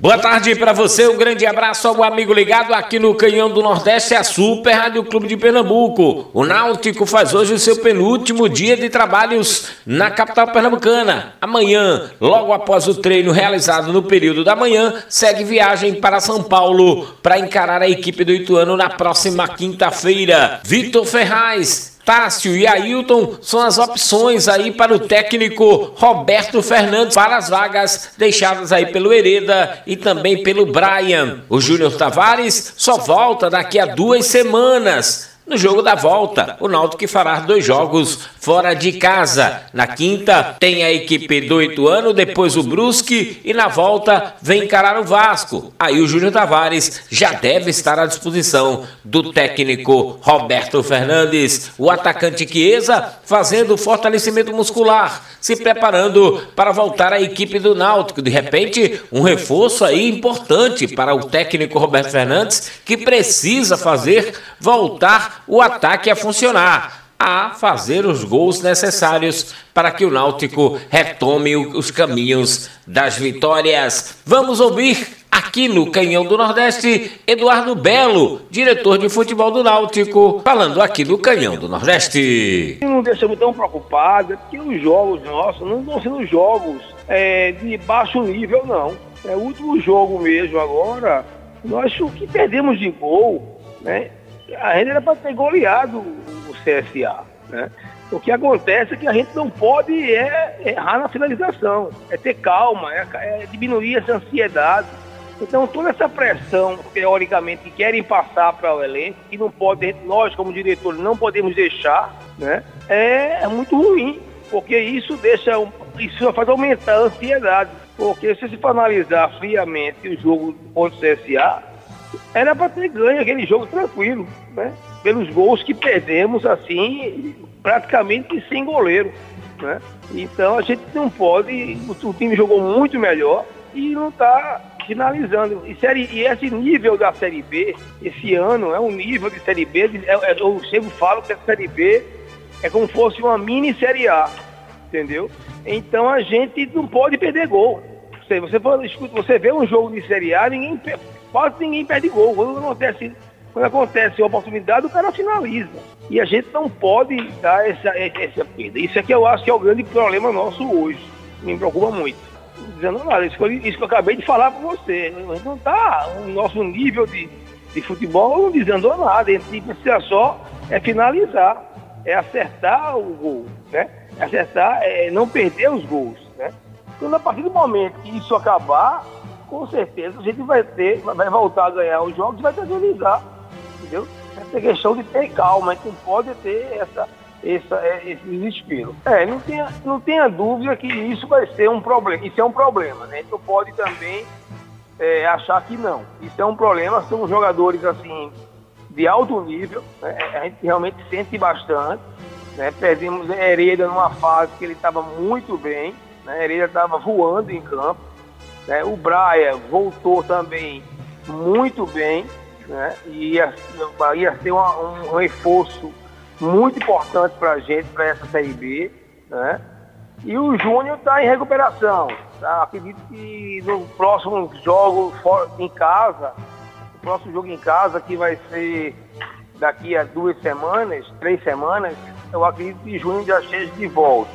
Boa tarde para você, um grande abraço ao amigo ligado aqui no Canhão do Nordeste, a Super Rádio Clube de Pernambuco. O Náutico faz hoje o seu penúltimo dia de trabalhos na capital pernambucana. Amanhã, logo após o treino realizado no período da manhã, segue viagem para São Paulo para encarar a equipe do Ituano na próxima quinta-feira. Vitor Ferraz Tássio e Ailton são as opções aí para o técnico Roberto Fernandes para as vagas deixadas aí pelo Hereda e também pelo Brian. O Júnior Tavares só volta daqui a duas semanas. No jogo da volta, o Náutico fará dois jogos fora de casa. Na quinta, tem a equipe do Ituano, depois o Brusque e na volta vem encarar o Vasco. Aí o Júnior Tavares já deve estar à disposição do técnico Roberto Fernandes. O atacante Chiesa fazendo fortalecimento muscular, se preparando para voltar à equipe do Náutico. De repente, um reforço aí importante para o técnico Roberto Fernandes, que precisa fazer voltar o ataque a funcionar, a fazer os gols necessários para que o Náutico retome os caminhos das vitórias. Vamos ouvir aqui no Canhão do Nordeste Eduardo Belo, diretor de futebol do Náutico, falando aqui no Canhão do Nordeste. Não deixamos tão preocupados, é porque os jogos nossos não estão sendo jogos é, de baixo nível, não. É o último jogo mesmo agora, nós o que perdemos de gol, né? A gente era para ter goleado o CSA, né? O que acontece é que a gente não pode é, errar na finalização, é ter calma, é, é diminuir essa ansiedade. Então toda essa pressão, teoricamente, que querem passar para o elenco, que não pode, nós como diretores não podemos deixar, né? É, é muito ruim, porque isso deixa, isso faz aumentar a ansiedade. Porque se você for analisar friamente o jogo contra o CSA, era para ter ganho aquele jogo tranquilo, né? Pelos gols que perdemos, assim, praticamente sem goleiro, né? Então a gente não pode, o, time jogou muito melhor e não está finalizando. E, série, e esse nível da Série B, esse ano, é um nível de Série B, é, é, eu sempre falo que a Série B é como se fosse uma mini Série A, entendeu? Então a gente não pode perder gol. Você, você, você vê um jogo de Série A, ninguém quase ninguém perde gol. Quando acontece, quando acontece a oportunidade, o cara finaliza. E a gente não pode dar essa, essa perda. Isso é que eu acho que é o grande problema nosso hoje. Me preocupa muito. Dizendo nada, isso, isso que eu acabei de falar para você. Não está o nosso nível de, de futebol não desandou nada. A gente precisa só é finalizar, é acertar o gol, né? É acertar, é não perder os gols, né? Quando a partir do momento que isso acabar, com certeza a gente vai ter, vai voltar a ganhar os jogos e vai tranquilizar, entendeu? Essa questão de ter calma, a gente não pode ter essa, essa, é, esse desespero. É, não tenha, não tenha dúvida que isso vai ser um problema, isso é um problema, né? A gente não pode também é, achar que não. Isso é um problema, são jogadores assim de alto nível, né? a gente realmente sente bastante. Né? Perdemos Hereda numa fase que ele estava muito bem, né? Hereda estava voando em campo. Né? O Braia voltou também muito bem, né? e ia, ia ser uma, um reforço muito importante para a gente, para essa Série B. Né? E o Júnior está em recuperação. Tá? Acredito que no próximo jogo em casa, o próximo jogo em casa, que vai ser daqui a duas semanas, três semanas, eu acredito que Júnior já esteja de volta.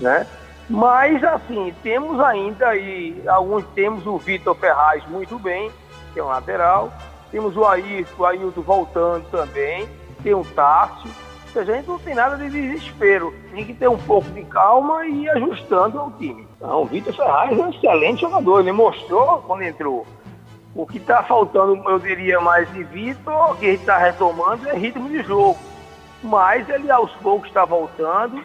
Né? Mas, assim, temos ainda aí, alguns temos o Vitor Ferraz muito bem, que é um lateral. Temos o Ayrton, o Ailton voltando também. Tem o Tássio. A gente não tem nada de desespero. Tem que ter um pouco de calma e ir ajustando ao time. Então, o Vitor Ferraz é um excelente jogador. Ele mostrou quando entrou. O que está faltando, eu diria, mais de Vitor, que ele está retomando, é ritmo de jogo. Mas ele aos poucos está voltando,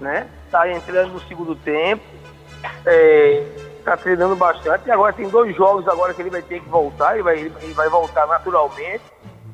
né? está entrando no segundo tempo, está é, treinando bastante. E agora tem dois jogos agora que ele vai ter que voltar, ele vai, ele vai voltar naturalmente.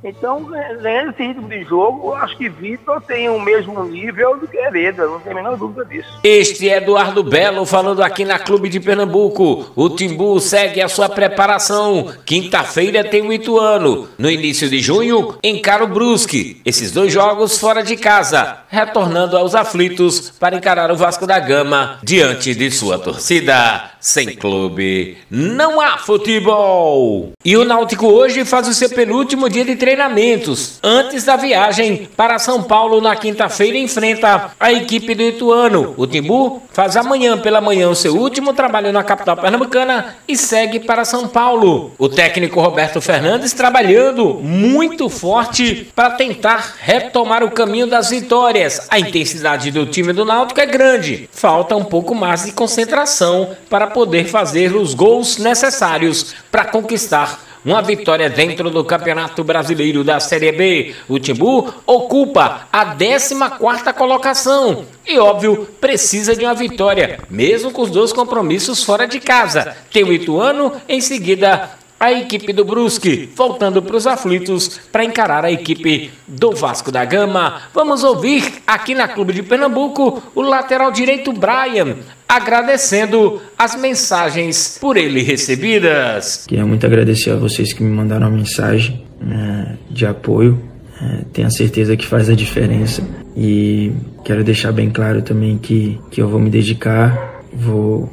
Então, ganhando esse ritmo de jogo, acho que Vitor tem o mesmo nível do que Hereda, não tem a menor dúvida disso. Este é Eduardo Belo falando aqui na Clube de Pernambuco. O Timbu segue a sua preparação. Quinta-feira tem o Ituano. No início de junho, encara o Brusque. Esses dois jogos fora de casa, retornando aos aflitos para encarar o Vasco da Gama diante de sua torcida. Sem clube, não há futebol. E o Náutico hoje faz o seu penúltimo dia de treinamentos. Antes da viagem para São Paulo na quinta-feira, enfrenta a equipe do Ituano. O Timbu faz amanhã pela manhã o seu último trabalho na capital pernambucana e segue para São Paulo. O técnico Roberto Fernandes trabalhando muito forte para tentar retomar o caminho das vitórias. A intensidade do time do Náutico é grande. Falta um pouco mais de concentração para poder fazer os gols necessários para conquistar uma vitória dentro do Campeonato Brasileiro da Série B. O Timbu ocupa a 14ª colocação e, óbvio, precisa de uma vitória, mesmo com os dois compromissos fora de casa. Tem o Ituano, em seguida a equipe do Brusque, voltando para os aflitos para encarar a equipe do Vasco da Gama. Vamos ouvir aqui na Clube de Pernambuco o lateral direito Brian, agradecendo as mensagens por ele recebidas. Queria muito agradecer a vocês que me mandaram a mensagem é, de apoio. É, tenho a certeza que faz a diferença e quero deixar bem claro também que, que eu vou me dedicar, vou,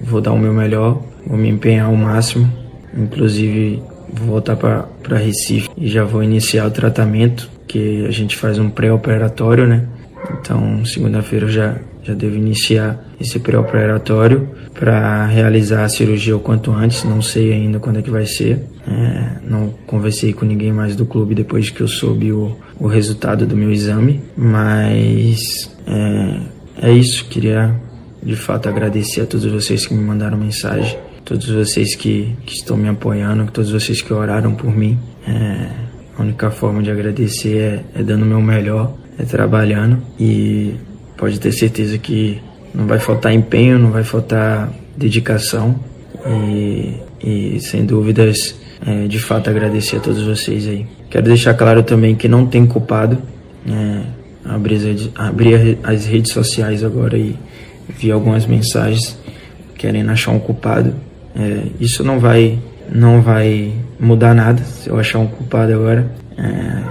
vou dar o meu melhor, vou me empenhar ao máximo Inclusive, vou voltar para Recife e já vou iniciar o tratamento, que a gente faz um pré-operatório, né? Então, segunda-feira já, já devo iniciar esse pré-operatório para realizar a cirurgia o quanto antes. Não sei ainda quando é que vai ser. É, não conversei com ninguém mais do clube depois que eu soube o, o resultado do meu exame. Mas é, é isso. Queria de fato agradecer a todos vocês que me mandaram mensagem todos vocês que, que estão me apoiando, todos vocês que oraram por mim. É, a única forma de agradecer é, é dando o meu melhor, é trabalhando e pode ter certeza que não vai faltar empenho, não vai faltar dedicação e, e sem dúvidas, é, de fato agradecer a todos vocês aí. Quero deixar claro também que não tem culpado. É, as redes sociais agora e vi algumas mensagens querendo achar um culpado. É, isso não vai, não vai mudar nada se eu achar um culpado agora. É,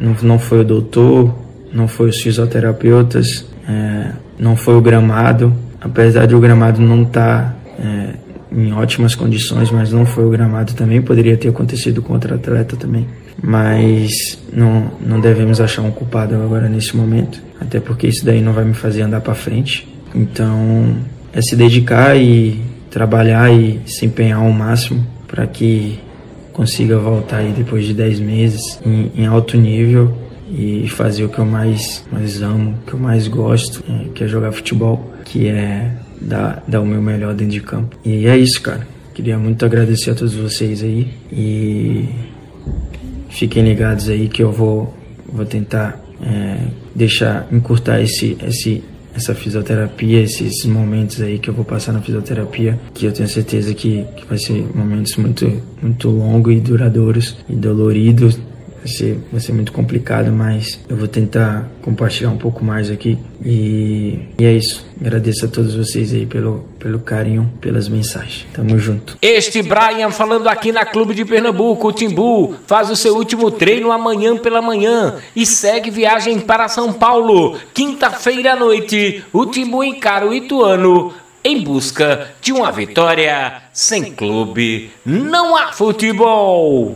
não, não foi o doutor, não foi os fisioterapeutas, é, não foi o gramado. Apesar de o gramado não estar tá, é, em ótimas condições, mas não foi o gramado também. Poderia ter acontecido com outro atleta também. Mas não, não devemos achar um culpado agora nesse momento, até porque isso daí não vai me fazer andar para frente. Então é se dedicar e trabalhar e se empenhar ao máximo para que consiga voltar aí depois de 10 meses em, em, alto nível e fazer o que eu mais, mais amo, que eu mais gosto, é, que é jogar futebol, que é dar, dar o meu melhor dentro de campo. E é isso, cara. Queria muito agradecer a todos vocês aí e fiquem ligados aí que eu vou, vou tentar é, deixar encurtar esse, esse essa fisioterapia, esses momentos aí que eu vou passar na fisioterapia, que eu tenho certeza que, que vai ser momentos muito, muito longos e duradouros e doloridos. Vai ser, vai ser muito complicado, mas eu vou tentar compartilhar um pouco mais aqui. E, e é isso. Agradeço a todos vocês aí pelo, pelo carinho, pelas mensagens. Tamo junto. Este Brian falando aqui na Clube de Pernambuco, o Timbu, faz o seu último treino amanhã pela manhã e segue viagem para São Paulo. Quinta-feira à noite, o Timbu encara o Ituano em busca de uma vitória. Sem clube, não há futebol.